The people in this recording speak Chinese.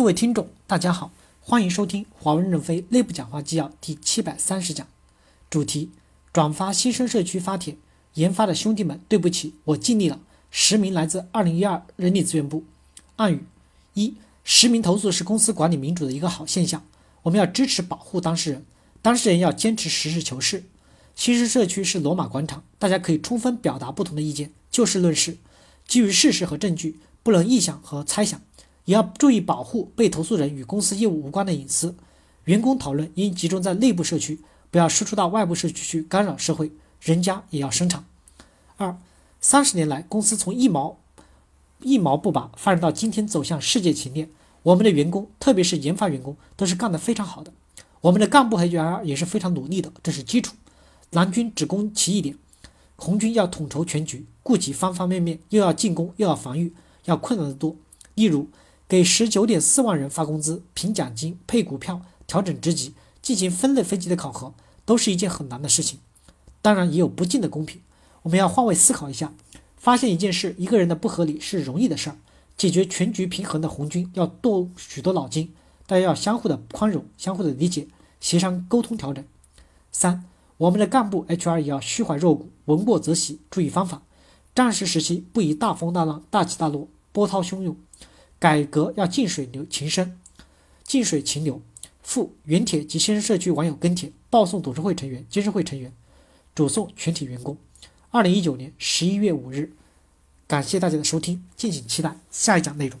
各位听众，大家好，欢迎收听华为任正非内部讲话纪要第七百三十讲，主题：转发新生社区发帖，研发的兄弟们，对不起，我尽力了。实名来自二零一二人力资源部。暗语：一、实名投诉是公司管理民主的一个好现象，我们要支持保护当事人，当事人要坚持实事求是。新生社区是罗马广场，大家可以充分表达不同的意见，就事论事，基于事实和证据，不能臆想和猜想。也要注意保护被投诉人与公司业务无关的隐私。员工讨论应集中在内部社区，不要输出到外部社区去干扰社会。人家也要生产。二，三十年来，公司从一毛一毛不拔发展到今天走向世界前列。我们的员工，特别是研发员工，都是干得非常好的。我们的干部和 HR 也是非常努力的，这是基础。蓝军只攻其一点，红军要统筹全局，顾及方方面面，又要进攻又要防御，要困难得多。例如。给十九点四万人发工资、评奖金、配股票、调整职级、进行分类分级的考核，都是一件很难的事情。当然也有不尽的公平。我们要换位思考一下，发现一件事，一个人的不合理是容易的事儿，解决全局平衡的红军要动许多脑筋。大家要相互的宽容、相互的理解、协商沟通调整。三，我们的干部 HR 也要虚怀若谷，闻过则喜，注意方法。战时时期不宜大风大浪、大起大落、波涛汹涌。改革要近水流情深，近水情流。附原帖及新生社区网友跟帖，报送董事会成员、监事会成员，主送全体员工。二零一九年十一月五日，感谢大家的收听，敬请期待下一讲内容。